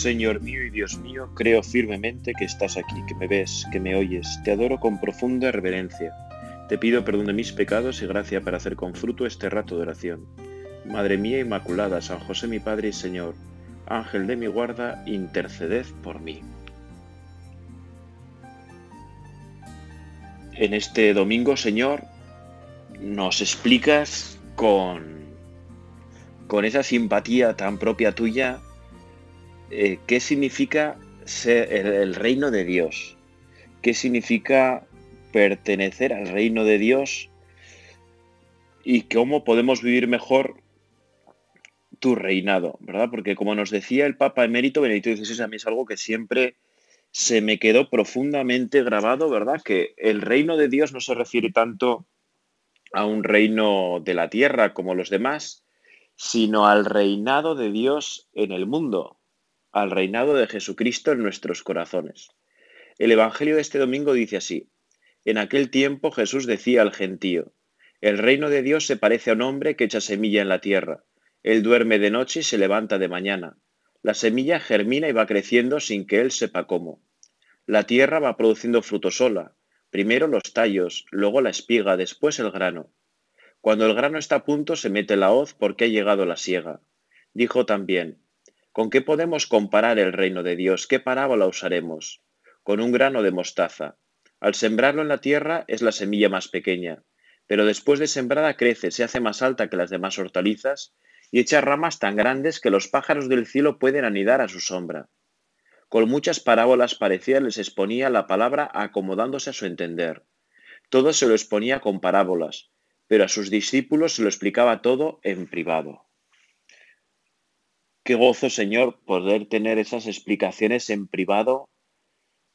Señor mío y Dios mío, creo firmemente que estás aquí, que me ves, que me oyes. Te adoro con profunda reverencia. Te pido perdón de mis pecados y gracia para hacer con fruto este rato de oración. Madre mía Inmaculada, San José mi Padre y Señor, Ángel de mi guarda, interceded por mí. En este domingo, Señor, nos explicas con, con esa simpatía tan propia tuya eh, qué significa ser el, reino de Dios, qué significa pertenecer al reino de Dios y cómo podemos vivir mejor tu reinado, ¿verdad? Porque como nos decía el Papa emérito Benedicto XVI, a mí es algo que siempre se me quedó profundamente grabado, ¿verdad? Que el reino de Dios no se refiere tanto a un reino de la tierra como los demás, sino al reinado de Dios en el mundo, al reinado de Jesucristo en nuestros corazones. El Evangelio de este domingo dice así, en aquel tiempo Jesús decía al gentío, el reino de Dios se parece a un hombre que echa semilla en la tierra. Él duerme de noche y se levanta de mañana. La semilla germina y va creciendo sin que él sepa cómo. La tierra va produciendo fruto sola, primero los tallos, luego la espiga, después el grano. Cuando el grano está a punto se mete la hoz porque ha llegado la siega. Dijo también, ¿Con qué podemos comparar el reino de Dios? ¿Qué parábola usaremos? Con un grano de mostaza. Al sembrarlo en la tierra es la semilla más pequeña, pero después de sembrada crece, se hace más alta que las demás hortalizas y echa ramas tan grandes que los pájaros del cielo pueden anidar a su sombra. Con muchas parábolas parecidas les exponía la palabra acomodándose a su entender. Todo se lo exponía con parábolas, pero a sus discípulos se lo explicaba todo en privado. Qué gozo, Señor, poder tener esas explicaciones en privado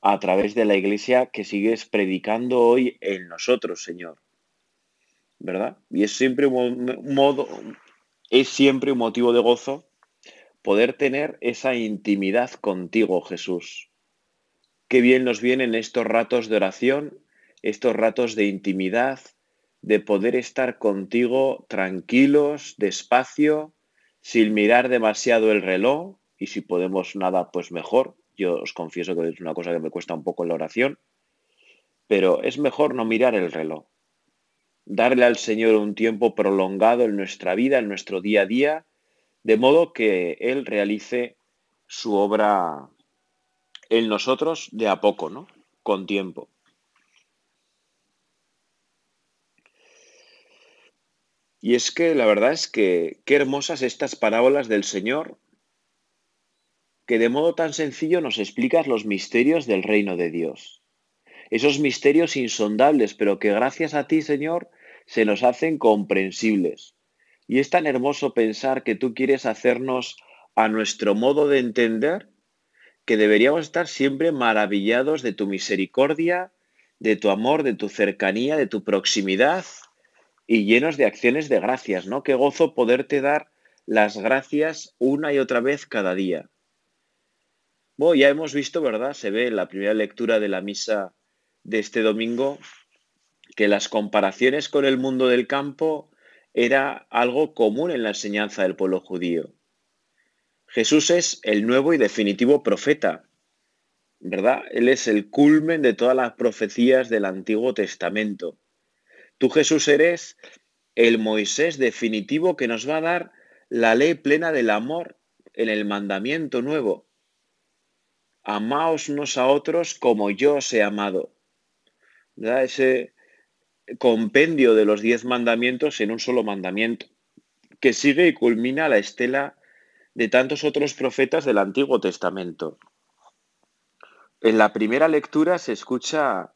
a través de la iglesia que sigues predicando hoy en nosotros, Señor. ¿Verdad? Y es siempre un modo, es siempre un motivo de gozo poder tener esa intimidad contigo, Jesús. Qué bien nos vienen estos ratos de oración, estos ratos de intimidad, de poder estar contigo tranquilos, despacio, sin mirar demasiado el reloj y si podemos nada, pues mejor. Yo os confieso que es una cosa que me cuesta un poco la oración, pero es mejor no mirar el reloj. Darle al Señor un tiempo prolongado en nuestra vida, en nuestro día a día, de modo que Él realice su obra en nosotros de a poco, ¿no? Con tiempo. Y es que la verdad es que qué hermosas estas parábolas del Señor, que de modo tan sencillo nos explicas los misterios del reino de Dios. Esos misterios insondables, pero que gracias a ti, Señor, se nos hacen comprensibles. Y es tan hermoso pensar que tú quieres hacernos a nuestro modo de entender, que deberíamos estar siempre maravillados de tu misericordia, de tu amor, de tu cercanía, de tu proximidad, y llenos de acciones de gracias, ¿no? Qué gozo poderte dar las gracias una y otra vez cada día. Bueno, ya hemos visto, ¿verdad? Se ve en la primera lectura de la misa de este domingo que las comparaciones con el mundo del campo era algo común en la enseñanza del pueblo judío. Jesús es el nuevo y definitivo profeta, ¿verdad? Él es el culmen de todas las profecías del Antiguo Testamento. Tú, Jesús, eres el Moisés definitivo que nos va a dar la ley plena del amor en el mandamiento nuevo. Amaos unos a otros como yo os he amado. Ese compendio de los diez mandamientos en un solo mandamiento, que sigue y culmina la estela de tantos otros profetas del Antiguo Testamento. En la primera lectura se escucha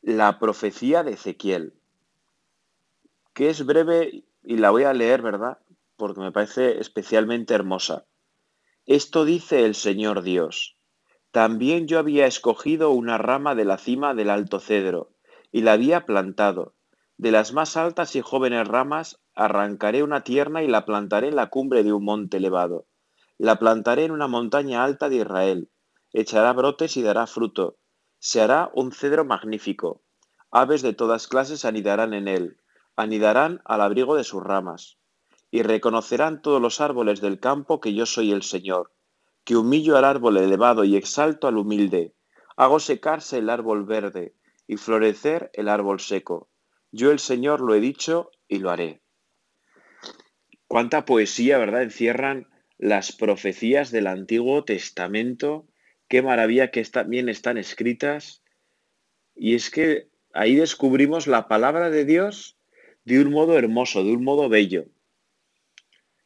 la profecía de Ezequiel que es breve y la voy a leer, ¿verdad? Porque me parece especialmente hermosa. Esto dice el Señor Dios. También yo había escogido una rama de la cima del alto cedro y la había plantado. De las más altas y jóvenes ramas arrancaré una tierna y la plantaré en la cumbre de un monte elevado. La plantaré en una montaña alta de Israel. Echará brotes y dará fruto. Se hará un cedro magnífico. Aves de todas clases anidarán en él anidarán al abrigo de sus ramas, y reconocerán todos los árboles del campo que yo soy el Señor, que humillo al árbol elevado y exalto al humilde. Hago secarse el árbol verde y florecer el árbol seco. Yo el Señor lo he dicho y lo haré. Cuánta poesía, ¿verdad? Encierran las profecías del Antiguo Testamento. Qué maravilla que también están escritas. Y es que ahí descubrimos la palabra de Dios de un modo hermoso, de un modo bello.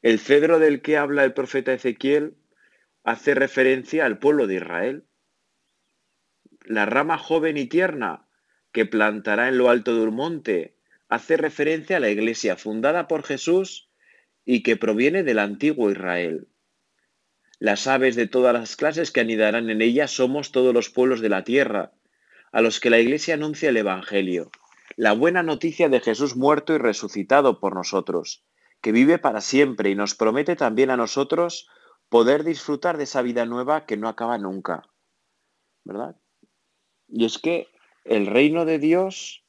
El cedro del que habla el profeta Ezequiel hace referencia al pueblo de Israel. La rama joven y tierna que plantará en lo alto de un monte hace referencia a la iglesia fundada por Jesús y que proviene del antiguo Israel. Las aves de todas las clases que anidarán en ella somos todos los pueblos de la tierra, a los que la iglesia anuncia el Evangelio, la buena noticia de Jesús muerto y resucitado por nosotros, que vive para siempre y nos promete también a nosotros poder disfrutar de esa vida nueva que no acaba nunca. ¿Verdad? Y es que el reino de Dios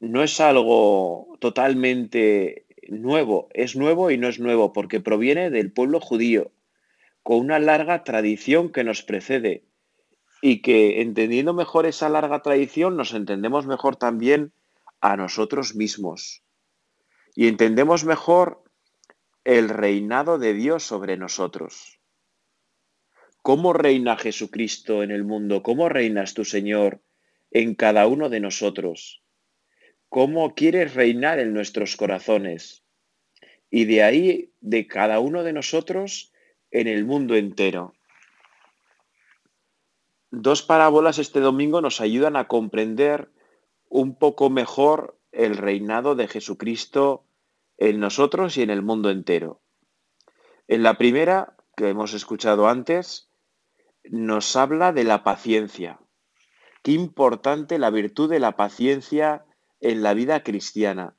no es algo totalmente nuevo, es nuevo y no es nuevo porque proviene del pueblo judío, con una larga tradición que nos precede y que entendiendo mejor esa larga tradición nos entendemos mejor también a nosotros mismos y entendemos mejor el reinado de Dios sobre nosotros. ¿Cómo reina Jesucristo en el mundo? ¿Cómo reinas tu Señor en cada uno de nosotros? ¿Cómo quieres reinar en nuestros corazones? Y de ahí, de cada uno de nosotros, en el mundo entero. Dos parábolas este domingo nos ayudan a comprender un poco mejor el reinado de Jesucristo en nosotros y en el mundo entero. En la primera, que hemos escuchado antes, nos habla de la paciencia. Qué importante la virtud de la paciencia en la vida cristiana.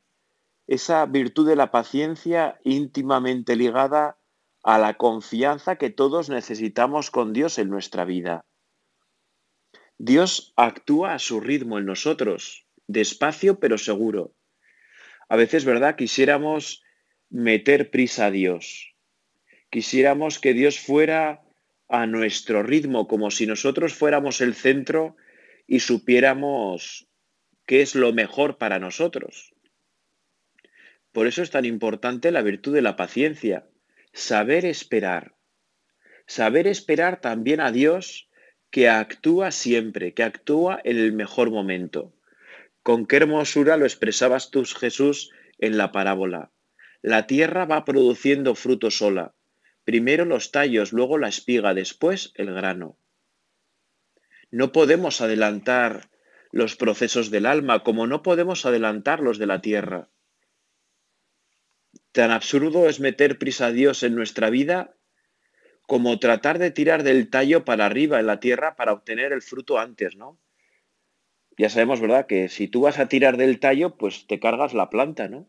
Esa virtud de la paciencia íntimamente ligada a la confianza que todos necesitamos con Dios en nuestra vida. Dios actúa a su ritmo en nosotros, despacio pero seguro. A veces, ¿verdad? Quisiéramos meter prisa a Dios. Quisiéramos que Dios fuera a nuestro ritmo, como si nosotros fuéramos el centro y supiéramos qué es lo mejor para nosotros. Por eso es tan importante la virtud de la paciencia, saber esperar. Saber esperar también a Dios que actúa siempre, que actúa en el mejor momento. Con qué hermosura lo expresabas tú, Jesús, en la parábola. La tierra va produciendo fruto sola. Primero los tallos, luego la espiga, después el grano. No podemos adelantar los procesos del alma como no podemos adelantar los de la tierra. Tan absurdo es meter prisa a Dios en nuestra vida como tratar de tirar del tallo para arriba en la tierra para obtener el fruto antes, ¿no? ya sabemos, ¿verdad?, que si tú vas a tirar del tallo, pues te cargas la planta, ¿no?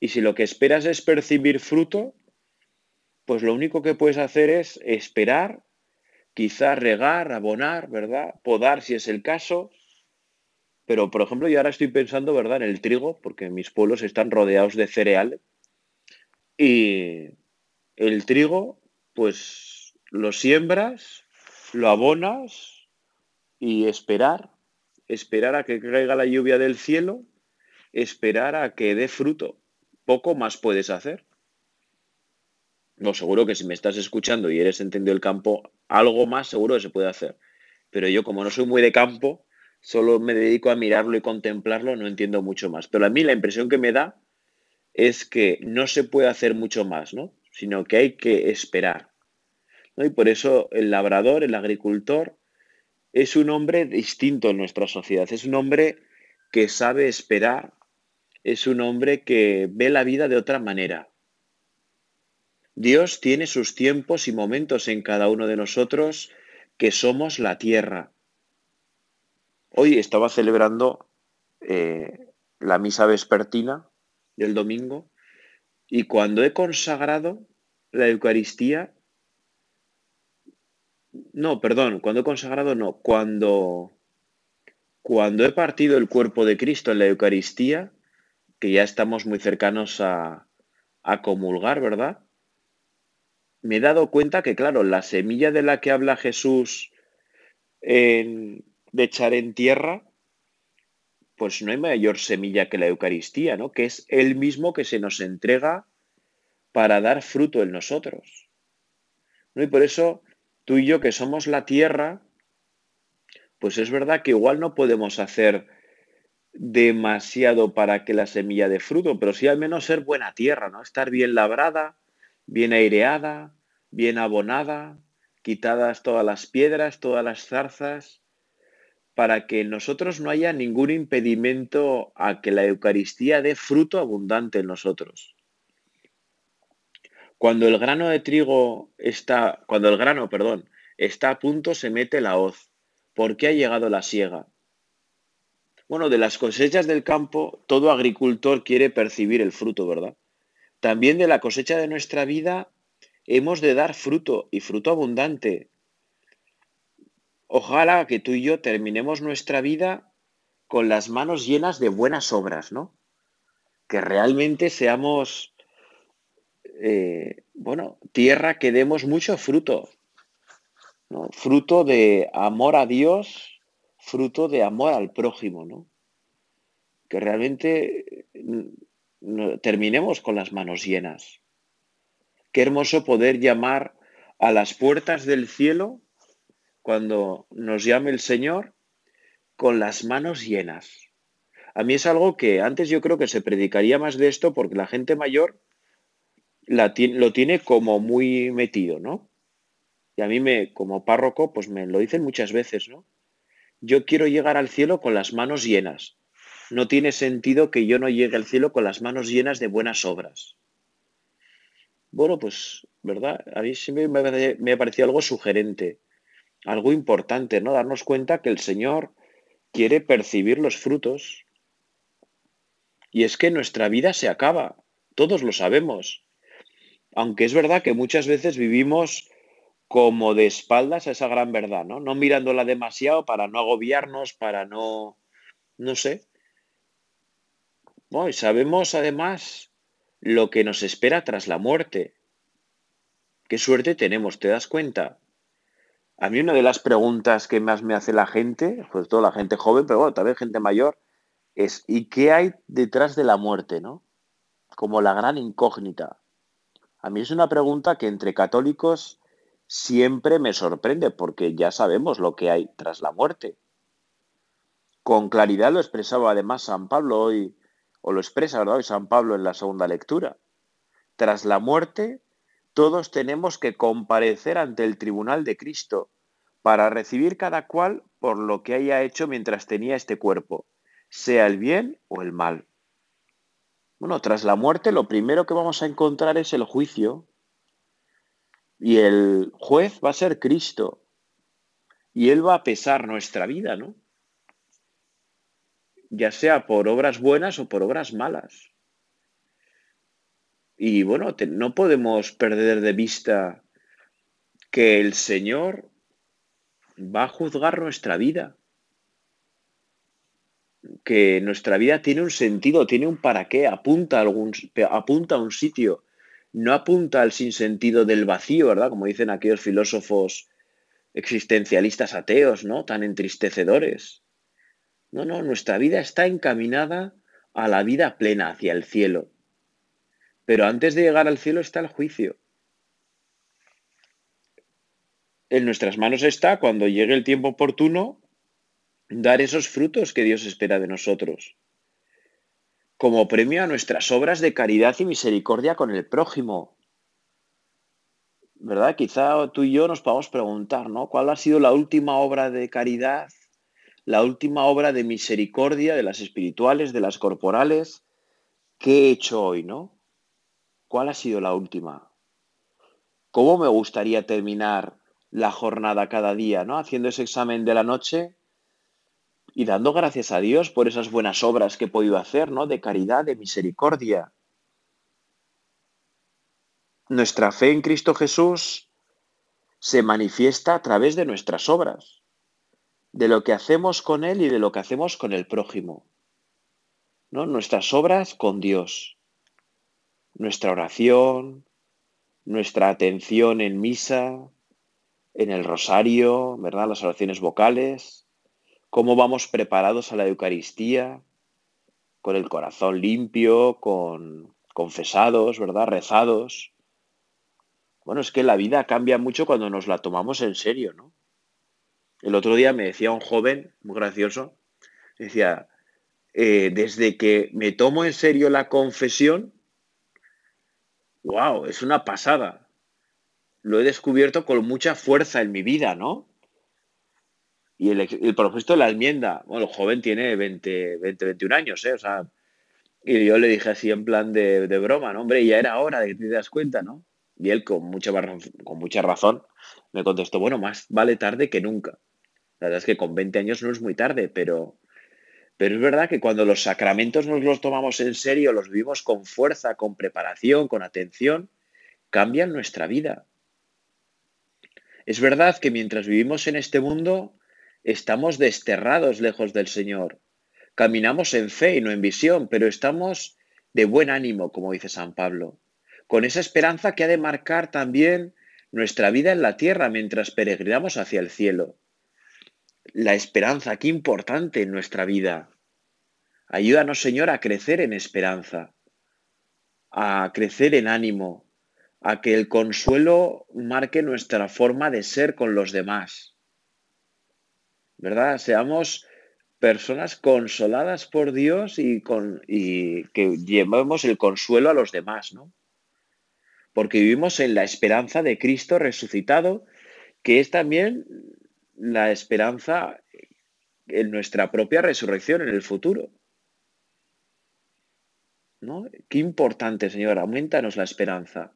Y si lo que esperas es percibir fruto, pues lo único que puedes hacer es esperar, quizás regar, abonar, ¿verdad? Podar si es el caso. Pero, por ejemplo, yo ahora estoy pensando, ¿verdad?, en el trigo, porque mis pueblos están rodeados de cereal. Y el trigo, pues lo siembras, lo abonas y esperar esperar a que caiga la lluvia del cielo, esperar a que dé fruto. Poco más puedes hacer. No, seguro que si me estás escuchando y eres entendido el campo, algo más seguro que se puede hacer. Pero yo, como no soy muy de campo, solo me dedico a mirarlo y contemplarlo, no entiendo mucho más. Pero a mí la impresión que me da es que no se puede hacer mucho más, ¿no? Sino que hay que esperar. Y por eso el labrador, el agricultor, es un hombre distinto en nuestra sociedad, es un hombre que sabe esperar, es un hombre que ve la vida de otra manera. Dios tiene sus tiempos y momentos en cada uno de nosotros que somos la tierra. Hoy estaba celebrando eh, la misa vespertina del domingo y cuando he consagrado la Eucaristía no, perdón, cuando he consagrado no, cuando, cuando he partido el cuerpo de Cristo en la Eucaristía, que ya estamos muy cercanos a, a comulgar, ¿verdad? me he dado cuenta que, claro, la semilla de la que habla Jesús de echar en tierra, pues no hay mayor semilla que la Eucaristía, ¿no? Que es el mismo que se nos entrega para dar fruto en nosotros. ¿no? Y por eso tú y yo que somos la tierra, pues es verdad que igual no podemos hacer demasiado para que la semilla dé fruto, pero sí al menos ser buena tierra, ¿no? Estar bien labrada, bien aireada, bien abonada, quitadas todas las piedras, todas las zarzas, para que en nosotros no haya ningún impedimento a que la Eucaristía dé fruto abundante en nosotros. Cuando el grano de trigo está, cuando el grano, perdón, está a punto, se mete la hoz. ¿Por qué ha llegado la siega? Bueno, de las cosechas del campo, todo agricultor quiere percibir el fruto, ¿verdad? También de la cosecha de nuestra vida hemos de dar fruto y fruto abundante. Ojalá que tú y yo terminemos nuestra vida con las manos llenas de buenas obras, ¿no? Que realmente seamos, eh, bueno, tierra que demos mucho fruto, ¿no? Fruto de amor a Dios fruto de amor al prójimo, ¿no? Que realmente mm, terminemos con las manos llenas. Qué hermoso poder llamar a las puertas del cielo cuando nos llame el Señor con las manos llenas. A mí es algo que antes yo creo que se predicaría más de esto porque la gente mayor lo tiene como muy metido, ¿no? Y a mí me, como párroco, pues me lo dicen muchas veces, ¿no? yo quiero llegar al cielo con las manos llenas. No tiene sentido que yo no llegue al cielo con las manos llenas de buenas obras. Bueno, pues, ¿verdad? A mí me, me ha parecido algo sugerente, algo importante, ¿no? Darnos cuenta que el Señor quiere percibir los frutos. Y es que nuestra vida se acaba, todos lo sabemos. Aunque es verdad que muchas veces vivimos como de espaldas a esa gran verdad, ¿no? No mirándola demasiado para no agobiarnos, para no, no sé. y sabemos además lo que nos espera tras la muerte. Qué suerte tenemos, ¿te das cuenta? A mí una de las preguntas que más me hace la gente, sobre todo la gente joven, pero bueno, también gente mayor, es ¿y qué hay detrás de la muerte, no? Como la gran incógnita. A mí es una pregunta que entre católicos siempre me sorprende porque ya sabemos lo que hay tras la muerte. Con claridad lo expresaba además San Pablo hoy, o lo expresa ¿verdad? hoy San Pablo en la segunda lectura. Tras la muerte, todos tenemos que comparecer ante el tribunal de Cristo para recibir cada cual por lo que haya hecho mientras tenía este cuerpo, sea el bien o el mal. Bueno, tras la muerte lo primero que vamos a encontrar es el juicio, y el juez va a ser Cristo. Y Él va a pesar nuestra vida, ¿no? Ya sea por obras buenas o por obras malas. Y bueno, no podemos perder de vista que el Señor va a juzgar nuestra vida. Que nuestra vida tiene un sentido, tiene un para qué, apunta a, algún, apunta a un sitio no apunta al sinsentido del vacío, ¿verdad? Como dicen aquellos filósofos existencialistas ateos, ¿no? Tan entristecedores. No, no, nuestra vida está encaminada a la vida plena, hacia el cielo. Pero antes de llegar al cielo está el juicio. En nuestras manos está, cuando llegue el tiempo oportuno, dar esos frutos que Dios espera de nosotros como premio a nuestras obras de caridad y misericordia con el prójimo. ¿Verdad? Quizá tú y yo nos podamos preguntar, ¿no? ¿Cuál ha sido la última obra de caridad, la última obra de misericordia de las espirituales, de las corporales, que he hecho hoy, ¿no? ¿Cuál ha sido la última? ¿Cómo me gustaría terminar la jornada cada día, ¿no? Haciendo ese examen de la noche y dando gracias a Dios por esas buenas obras que he podido hacer, ¿no? De caridad, de misericordia. Nuestra fe en Cristo Jesús se manifiesta a través de nuestras obras, de lo que hacemos con Él y de lo que hacemos con el prójimo. ¿no? Nuestras obras con Dios, nuestra oración, nuestra atención en misa, en el rosario, ¿verdad? Las oraciones vocales, cómo vamos preparados a la Eucaristía, con el corazón limpio, con confesados, ¿verdad? Rezados. Bueno, es que la vida cambia mucho cuando nos la tomamos en serio, ¿no? El otro día me decía un joven, muy gracioso, decía, eh, desde que me tomo en serio la confesión, wow, es una pasada. Lo he descubierto con mucha fuerza en mi vida, ¿no? Y el, el propósito de la enmienda, bueno, el joven tiene 20, 20 21 años, ¿eh? O sea, y yo le dije así en plan de, de broma, ¿no? Hombre, ya era hora de que te das cuenta, ¿no? Y él con mucha, con mucha razón me contestó, bueno, más vale tarde que nunca. La verdad es que con 20 años no es muy tarde, pero, pero es verdad que cuando los sacramentos nos los tomamos en serio, los vivimos con fuerza, con preparación, con atención, cambian nuestra vida. Es verdad que mientras vivimos en este mundo, estamos desterrados lejos del Señor. Caminamos en fe y no en visión, pero estamos de buen ánimo, como dice San Pablo, con esa esperanza que ha de marcar también nuestra vida en la tierra mientras peregrinamos hacia el cielo la esperanza, qué importante en nuestra vida. Ayúdanos, Señor, a crecer en esperanza, a crecer en ánimo, a que el consuelo marque nuestra forma de ser con los demás. ¿Verdad? Seamos personas consoladas por Dios y, con, y que llevemos el consuelo a los demás, ¿no? Porque vivimos en la esperanza de Cristo resucitado, que es también la esperanza en nuestra propia resurrección en el futuro. ¿No? Qué importante, Señor, aumentanos la esperanza.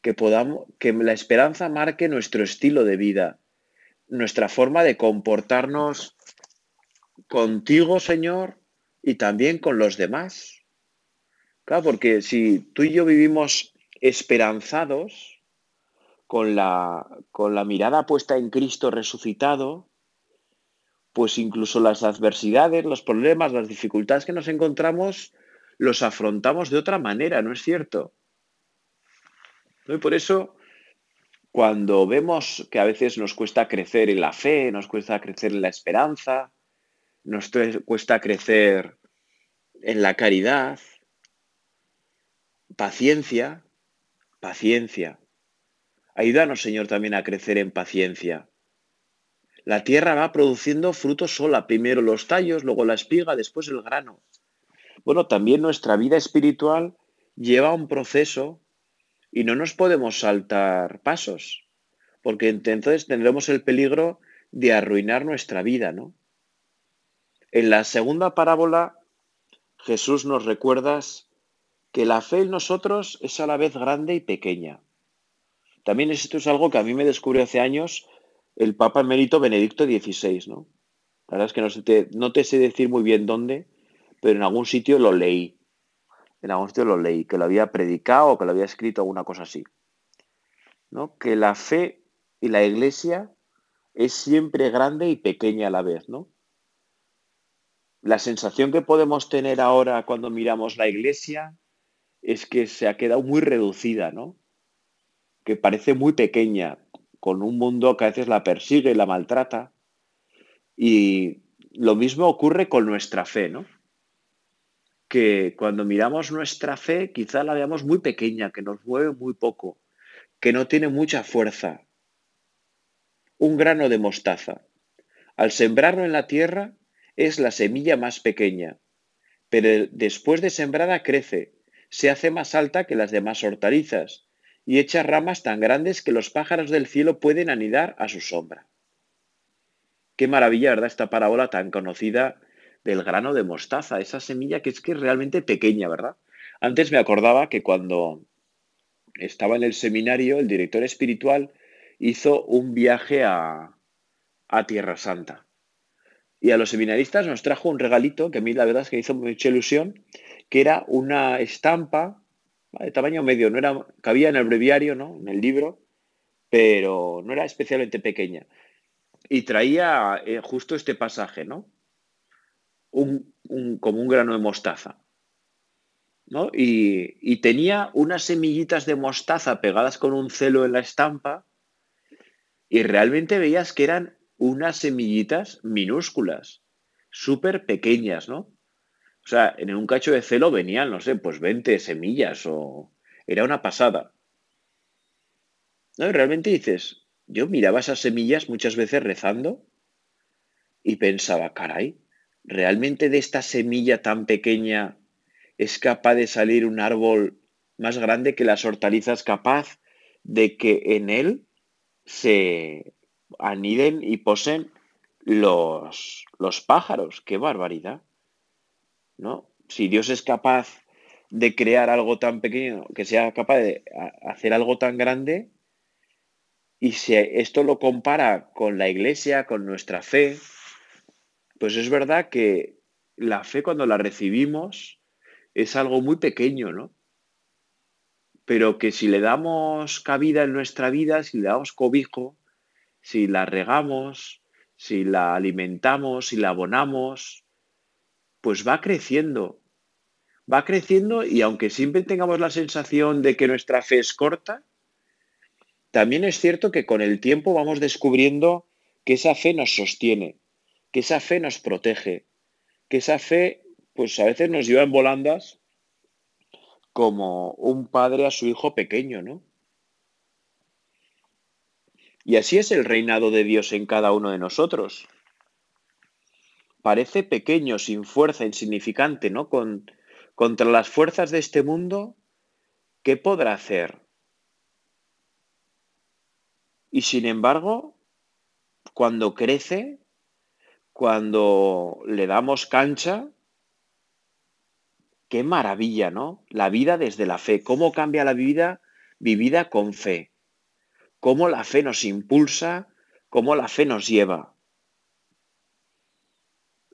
Que podamos, que la esperanza marque nuestro estilo de vida, nuestra forma de comportarnos contigo, Señor, y también con los demás. Porque si tú y yo vivimos esperanzados, con la, con la mirada puesta en Cristo resucitado, pues incluso las adversidades, los problemas, las dificultades que nos encontramos, los afrontamos de otra manera, ¿no es cierto? Y por eso, cuando vemos que a veces nos cuesta crecer en la fe, nos cuesta crecer en la esperanza, nos cuesta crecer en la caridad, paciencia, paciencia. Ayúdanos, Señor, también a crecer en paciencia. La tierra va produciendo frutos sola, primero los tallos, luego la espiga, después el grano. Bueno, también nuestra vida espiritual lleva un proceso y no nos podemos saltar pasos, porque entonces tendremos el peligro de arruinar nuestra vida, ¿no? En la segunda parábola, Jesús nos recuerda que la fe en nosotros es a la vez grande y pequeña. También esto es algo que a mí me descubrió hace años el Papa Emérito Benedicto XVI, ¿no? La verdad es que no, te, no te sé decir muy bien dónde, pero en algún sitio lo leí. En algún sitio lo leí, que lo había predicado o que lo había escrito, alguna cosa así. ¿no? Que la fe y la iglesia es siempre grande y pequeña a la vez, ¿no? La sensación que podemos tener ahora cuando miramos la iglesia es que se ha quedado muy reducida, ¿no? que parece muy pequeña, con un mundo que a veces la persigue y la maltrata. Y lo mismo ocurre con nuestra fe, ¿no? Que cuando miramos nuestra fe, quizá la veamos muy pequeña, que nos mueve muy poco, que no tiene mucha fuerza. Un grano de mostaza. Al sembrarlo en la tierra es la semilla más pequeña, pero después de sembrada crece, se hace más alta que las demás hortalizas y echa ramas tan grandes que los pájaros del cielo pueden anidar a su sombra. Qué maravilla, ¿verdad? Esta parábola tan conocida del grano de mostaza, esa semilla que es que es realmente pequeña, ¿verdad? Antes me acordaba que cuando estaba en el seminario, el director espiritual hizo un viaje a, a Tierra Santa. Y a los seminaristas nos trajo un regalito que a mí la verdad es que hizo mucha ilusión, que era una estampa de tamaño medio, no era, cabía en el breviario, ¿no? En el libro, pero no era especialmente pequeña. Y traía eh, justo este pasaje, ¿no? Un, como un grano de mostaza. ¿no? Y, y tenía unas semillitas de mostaza pegadas con un celo en la estampa y realmente veías que eran unas semillitas minúsculas, súper pequeñas, ¿no? O sea, en un cacho de celo venían, no sé, pues 20 semillas o... Era una pasada. ¿No? Y realmente dices, yo miraba esas semillas muchas veces rezando y pensaba, caray, ¿realmente de esta semilla tan pequeña es capaz de salir un árbol más grande que las hortalizas, capaz de que en él se aniden y posen los, los pájaros? ¡Qué barbaridad! ¿No? Si Dios es capaz de crear algo tan pequeño, que sea capaz de hacer algo tan grande, y si esto lo compara con la iglesia, con nuestra fe, pues es verdad que la fe cuando la recibimos es algo muy pequeño, ¿no? Pero que si le damos cabida en nuestra vida, si le damos cobijo, si la regamos, si la alimentamos, si la abonamos, pues va creciendo. Va creciendo y aunque siempre tengamos la sensación de que nuestra fe es corta, también es cierto que con el tiempo vamos descubriendo que esa fe nos sostiene, que esa fe nos protege, que esa fe, pues a veces nos lleva en volandas como un padre a su hijo pequeño, ¿no? Y así es el reinado de Dios en cada uno de nosotros. Parece pequeño, sin fuerza, insignificante, ¿no? Con, contra las fuerzas de este mundo, ¿qué podrá hacer? Y sin embargo, cuando crece, cuando le damos cancha, qué maravilla, ¿no? La vida desde la fe, cómo cambia la vida vivida con fe, cómo la fe nos impulsa, cómo la fe nos lleva.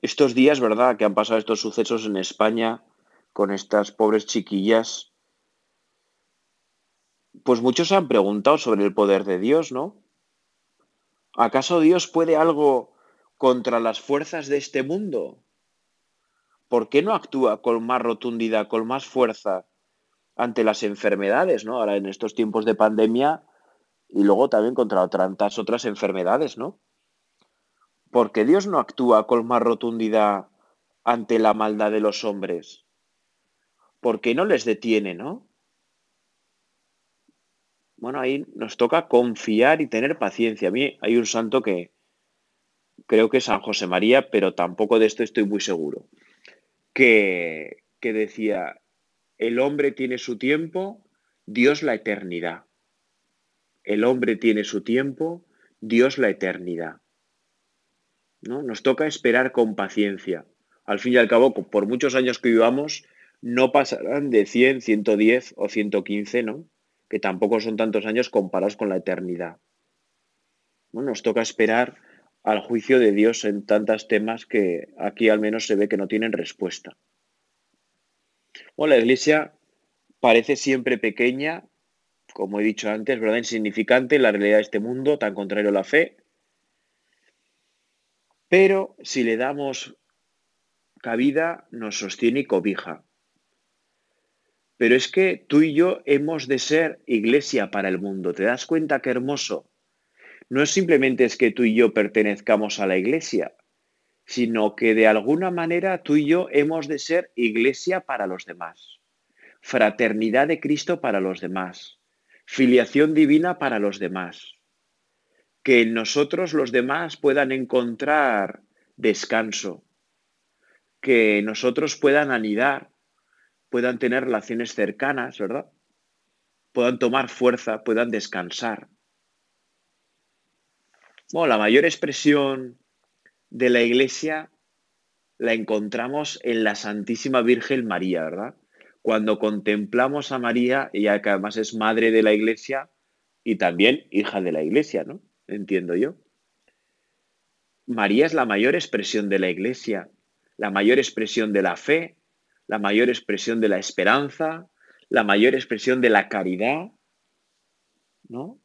Estos días, ¿verdad?, que han pasado estos sucesos en España con estas pobres chiquillas, pues muchos han preguntado sobre el poder de Dios, ¿no? ¿Acaso Dios puede algo contra las fuerzas de este mundo? ¿Por qué no actúa con más rotundidad, con más fuerza ante las enfermedades, ¿no? Ahora en estos tiempos de pandemia y luego también contra tantas otras enfermedades, ¿no? ¿Por qué Dios no actúa con más rotundidad ante la maldad de los hombres? ¿Por qué no les detiene, no? Bueno, ahí nos toca confiar y tener paciencia. A mí hay un santo que, creo que San José María, pero tampoco de esto estoy muy seguro, que, que decía, el hombre tiene su tiempo, Dios la eternidad. El hombre tiene su tiempo, Dios la eternidad. ¿No? Nos toca esperar con paciencia. Al fin y al cabo, por muchos años que vivamos, no pasarán de 100, 110 o 115, ¿no? Que tampoco son tantos años comparados con la eternidad. nos toca esperar al juicio de Dios en tantos temas que aquí al menos se ve que no tienen respuesta. Bueno, la iglesia parece siempre pequeña, como he dicho antes, ¿verdad? Insignificante en la realidad de este mundo, tan contrario a la fe. Pero si le damos cabida, nos sostiene y cobija. Pero es que tú y yo hemos de ser iglesia para el mundo. ¿Te das cuenta qué hermoso? No es simplemente es que tú y yo pertenezcamos a la iglesia, sino que de alguna manera tú y yo hemos de ser iglesia para los demás, fraternidad de Cristo para los demás, filiación divina para los demás, que en nosotros los demás puedan encontrar descanso, que nosotros puedan anidar, puedan tener relaciones cercanas, ¿verdad? Puedan tomar fuerza, puedan descansar. Bueno, la mayor expresión de la Iglesia la encontramos en la Santísima Virgen María, ¿verdad? Cuando contemplamos a María, ella que además es madre de la Iglesia y también hija de la Iglesia, ¿no? Entiendo yo. María es la mayor expresión de la Iglesia, la mayor expresión de la fe, la mayor expresión de la esperanza, la mayor expresión de la caridad, ¿no?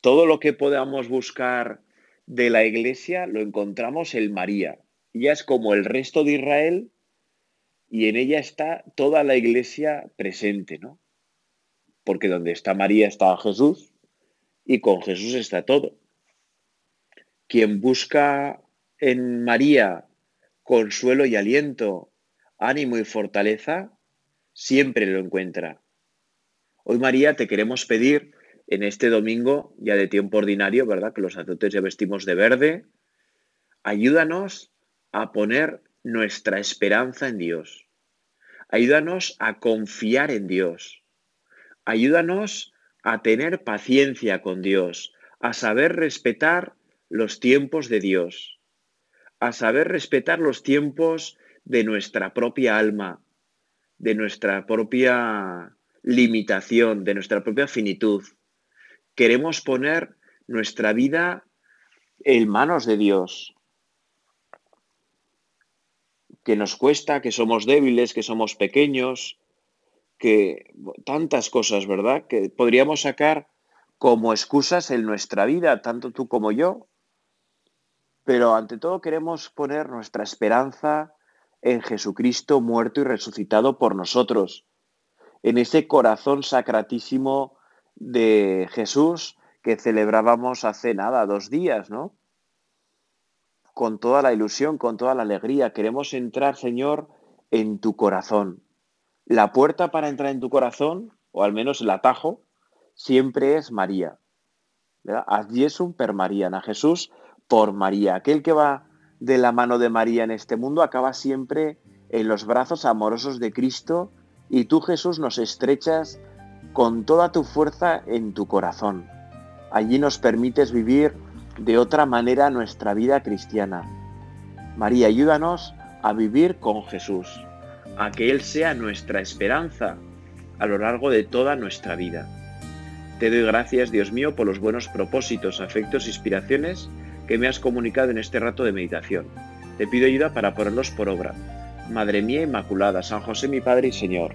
Todo lo que podamos buscar de la iglesia lo encontramos en María. Ya es como el resto de Israel y en ella está toda la iglesia presente, ¿no? Porque donde está María está Jesús y con Jesús está todo. Quien busca en María consuelo y aliento, ánimo y fortaleza, siempre lo encuentra. Hoy María te queremos pedir en este domingo ya de tiempo ordinario, ¿verdad? Que los sacerdotes ya vestimos de verde. Ayúdanos a poner nuestra esperanza en Dios. Ayúdanos a confiar en Dios. Ayúdanos a tener paciencia con Dios, a saber respetar los tiempos de Dios, a saber respetar los tiempos de nuestra propia alma, de nuestra propia limitación, de nuestra propia finitud. Queremos poner nuestra vida en manos de Dios, que nos cuesta, que somos débiles, que somos pequeños, que tantas cosas, ¿verdad? Que podríamos sacar como excusas en nuestra vida, tanto tú como yo. Pero ante todo queremos poner nuestra esperanza en Jesucristo muerto y resucitado por nosotros, en ese corazón sacratísimo de Jesús que celebrábamos hace nada, dos días, ¿no? Con toda la ilusión, con toda la alegría. Queremos entrar, Señor, en tu corazón. La puerta para entrar en tu corazón, o al menos el atajo, siempre es María. Ad Jesum per María, a Jesús por María. Aquel que va de la mano de María en este mundo acaba siempre en los brazos amorosos de Cristo y tú Jesús nos estrechas con toda tu fuerza en tu corazón. Allí nos permites vivir de otra manera nuestra vida cristiana. María, ayúdanos a vivir con Jesús, a que Él sea nuestra esperanza a lo largo de toda nuestra vida. Te doy gracias, Dios mío, por los buenos propósitos, afectos e inspiraciones que me has comunicado en este rato de meditación. Te pido ayuda para ponerlos por obra. Madre mía Inmaculada, San José mi Padre y Señor,